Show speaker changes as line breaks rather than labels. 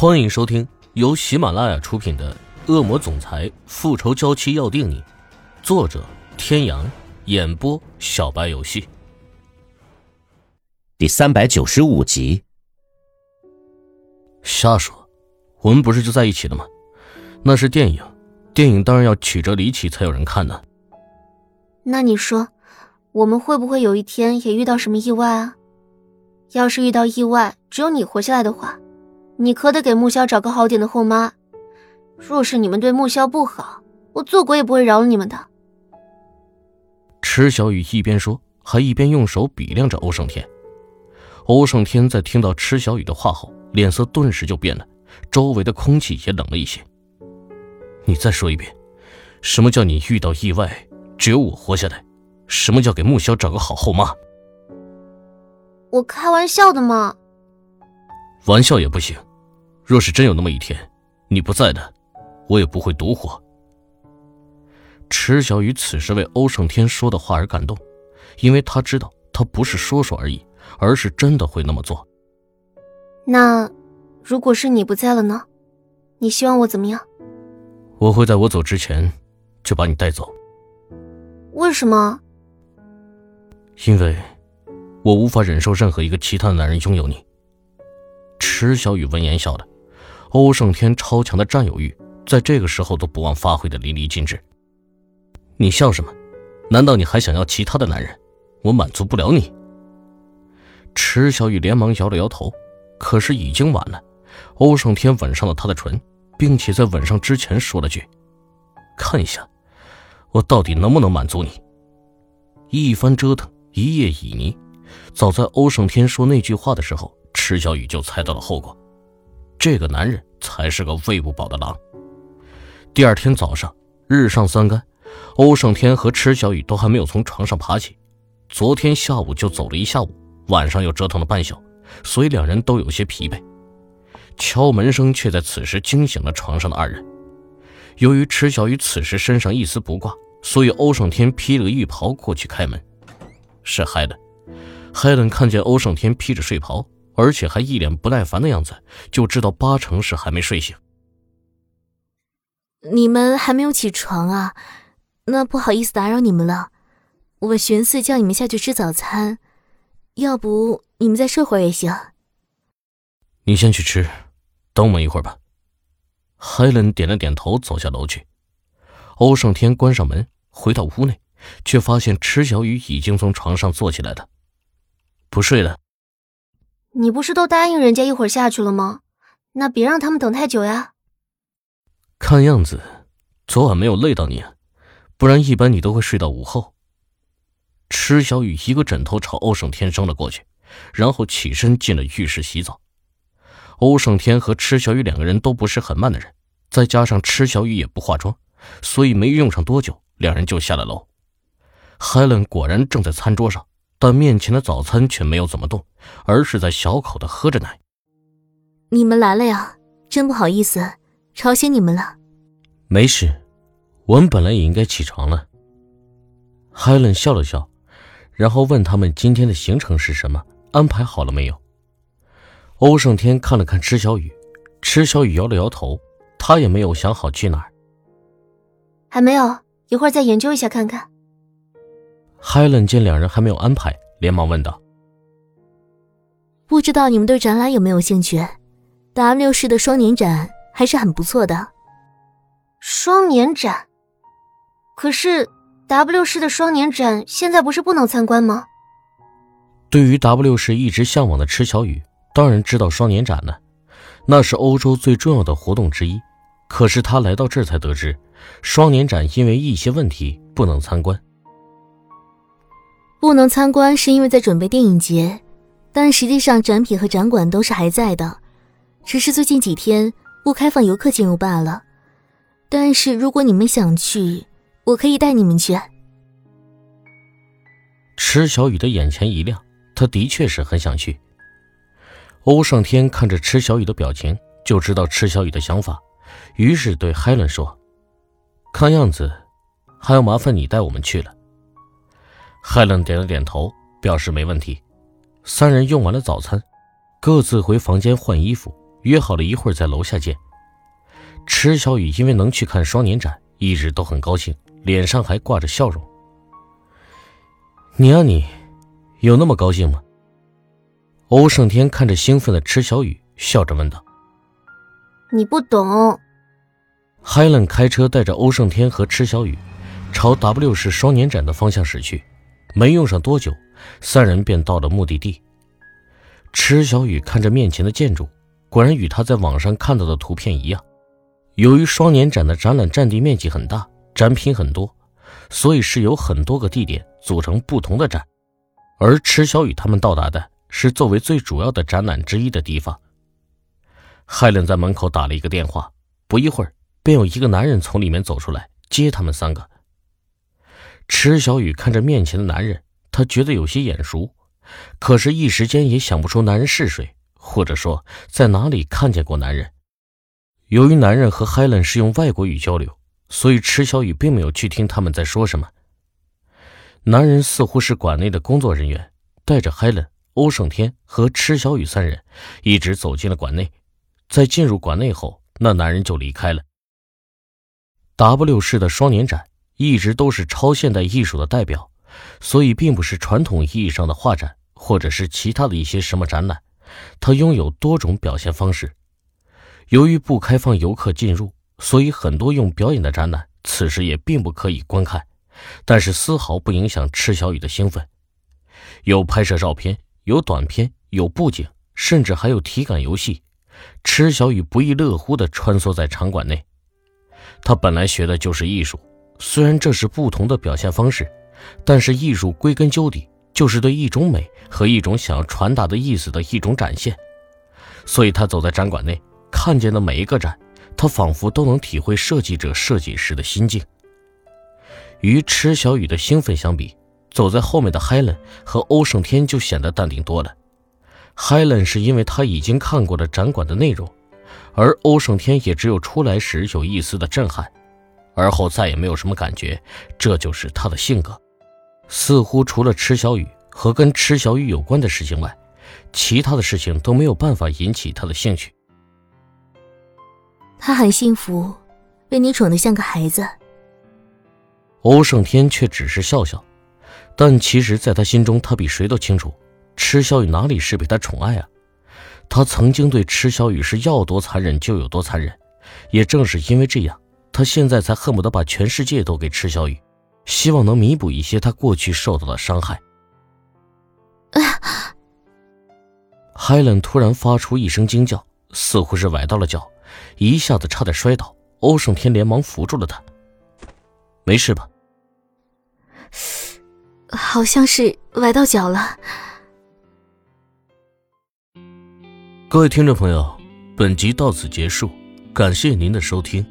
欢迎收听由喜马拉雅出品的《恶魔总裁复仇娇妻要定你》，作者：天阳，演播：小白游戏。
第三百九十五集。
瞎说，我们不是就在一起的吗？那是电影，电影当然要曲折离奇才有人看呢。
那你说，我们会不会有一天也遇到什么意外啊？要是遇到意外，只有你活下来的话，你可得给木萧找个好点的后妈。若是你们对木萧不好，我做鬼也不会饶了你们的。
池小雨一边说，还一边用手比量着欧胜天。欧胜天在听到池小雨的话后，脸色顿时就变了，周围的空气也冷了一些。你再说一遍，什么叫你遇到意外只有我活下来？什么叫给木萧找个好后妈？
我开玩笑的嘛。
玩笑也不行。若是真有那么一天，你不在的，我也不会独活。池小雨此时为欧胜天说的话而感动，因为他知道他不是说说而已，而是真的会那么做。
那，如果是你不在了呢？你希望我怎么样？
我会在我走之前，就把你带走。
为什么？
因为。我无法忍受任何一个其他的男人拥有你。池小雨闻言笑了，欧胜天超强的占有欲在这个时候都不忘发挥的淋漓尽致。你笑什么？难道你还想要其他的男人？我满足不了你。池小雨连忙摇了摇头，可是已经晚了。欧胜天吻上了她的唇，并且在吻上之前说了句：“看一下，我到底能不能满足你。”一番折腾，一夜旖旎。早在欧胜天说那句话的时候，池小雨就猜到了后果。这个男人才是个喂不饱的狼。第二天早上，日上三竿，欧胜天和池小雨都还没有从床上爬起。昨天下午就走了一下午，晚上又折腾了半宿，所以两人都有些疲惫。敲门声却在此时惊醒了床上的二人。由于池小雨此时身上一丝不挂，所以欧胜天披了个浴袍过去开门。是嗨的。海伦看见欧胜天披着睡袍，而且还一脸不耐烦的样子，就知道八成是还没睡醒。
你们还没有起床啊？那不好意思打扰你们了。我寻思叫你们下去吃早餐，要不你们再睡会儿也行。
你先去吃，等我们一会儿吧。海伦点了点头，走下楼去。欧胜天关上门，回到屋内，却发现池小雨已经从床上坐起来了。不睡了。
你不是都答应人家一会儿下去了吗？那别让他们等太久呀。
看样子，昨晚没有累到你，不然一般你都会睡到午后。池小雨一个枕头朝欧胜天扔了过去，然后起身进了浴室洗澡。欧胜天和池小雨两个人都不是很慢的人，再加上池小雨也不化妆，所以没用上多久，两人就下了楼。Helen 果然正在餐桌上。但面前的早餐却没有怎么动，而是在小口的喝着奶。
你们来了呀，真不好意思，吵醒你们了。
没事，我们本来也应该起床了。海伦笑了笑，然后问他们今天的行程是什么，安排好了没有。欧胜天看了看池小雨，池小雨摇了摇头，他也没有想好去哪儿。
还没有，一会儿再研究一下看看。
海伦见两人还没有安排，连忙问道：“
不知道你们对展览有没有兴趣？W 市的双年展还是很不错的。
双年展？可是 W 市的双年展现在不是不能参观吗？”
对于 W 市一直向往的池小雨，当然知道双年展了，那是欧洲最重要的活动之一。可是他来到这儿才得知，双年展因为一些问题不能参观。
不能参观是因为在准备电影节，但实际上展品和展馆都是还在的，只是最近几天不开放游客进入罢了。但是如果你们想去，我可以带你们去。
池小雨的眼前一亮，他的确是很想去。欧胜天看着池小雨的表情，就知道池小雨的想法，于是对海伦说：“看样子，还要麻烦你带我们去了。”海伦点了点头，表示没问题。三人用完了早餐，各自回房间换衣服，约好了一会儿在楼下见。池小雨因为能去看双年展，一直都很高兴，脸上还挂着笑容。你啊你，有那么高兴吗？欧胜天看着兴奋的池小雨，笑着问道：“
你不懂。”
Helen 开车带着欧胜天和池小雨，朝 W 市双年展的方向驶去。没用上多久，三人便到了目的地。池小雨看着面前的建筑，果然与他在网上看到的图片一样。由于双年展的展览占地面积很大，展品很多，所以是由很多个地点组成不同的展。而池小雨他们到达的是作为最主要的展览之一的地方。海伦在门口打了一个电话，不一会儿。便有一个男人从里面走出来接他们三个。池小雨看着面前的男人，他觉得有些眼熟，可是，一时间也想不出男人是谁，或者说在哪里看见过男人。由于男人和 Helen 是用外国语交流，所以池小雨并没有去听他们在说什么。男人似乎是馆内的工作人员，带着 Helen、欧胜天和池小雨三人，一直走进了馆内。在进入馆内后，那男人就离开了。W 市的双年展一直都是超现代艺术的代表，所以并不是传统意义上的画展，或者是其他的一些什么展览。它拥有多种表现方式。由于不开放游客进入，所以很多用表演的展览此时也并不可以观看。但是丝毫不影响赤小雨的兴奋。有拍摄照片，有短片，有布景，甚至还有体感游戏。赤小雨不亦乐乎地穿梭在场馆内。他本来学的就是艺术，虽然这是不同的表现方式，但是艺术归根究底就是对一种美和一种想要传达的意思的一种展现。所以他走在展馆内，看见的每一个展，他仿佛都能体会设计者设计时的心境。与池小雨的兴奋相比，走在后面的 Helen 和欧胜天就显得淡定多了。Helen 是因为他已经看过了展馆的内容。而欧胜天也只有出来时有一丝的震撼，而后再也没有什么感觉。这就是他的性格，似乎除了池小雨和跟池小雨有关的事情外，其他的事情都没有办法引起他的兴趣。
他很幸福，被你宠得像个孩子。
欧胜天却只是笑笑，但其实，在他心中，他比谁都清楚，池小雨哪里是被他宠爱啊。他曾经对池小雨是要多残忍就有多残忍，也正是因为这样，他现在才恨不得把全世界都给池小雨，希望能弥补一些他过去受到的伤害。Helen 突然发出一声惊叫，似乎是崴到了脚，一下子差点摔倒。欧胜天连忙扶住了他。没事吧？
好像是崴到脚了。
各位听众朋友，本集到此结束，感谢您的收听。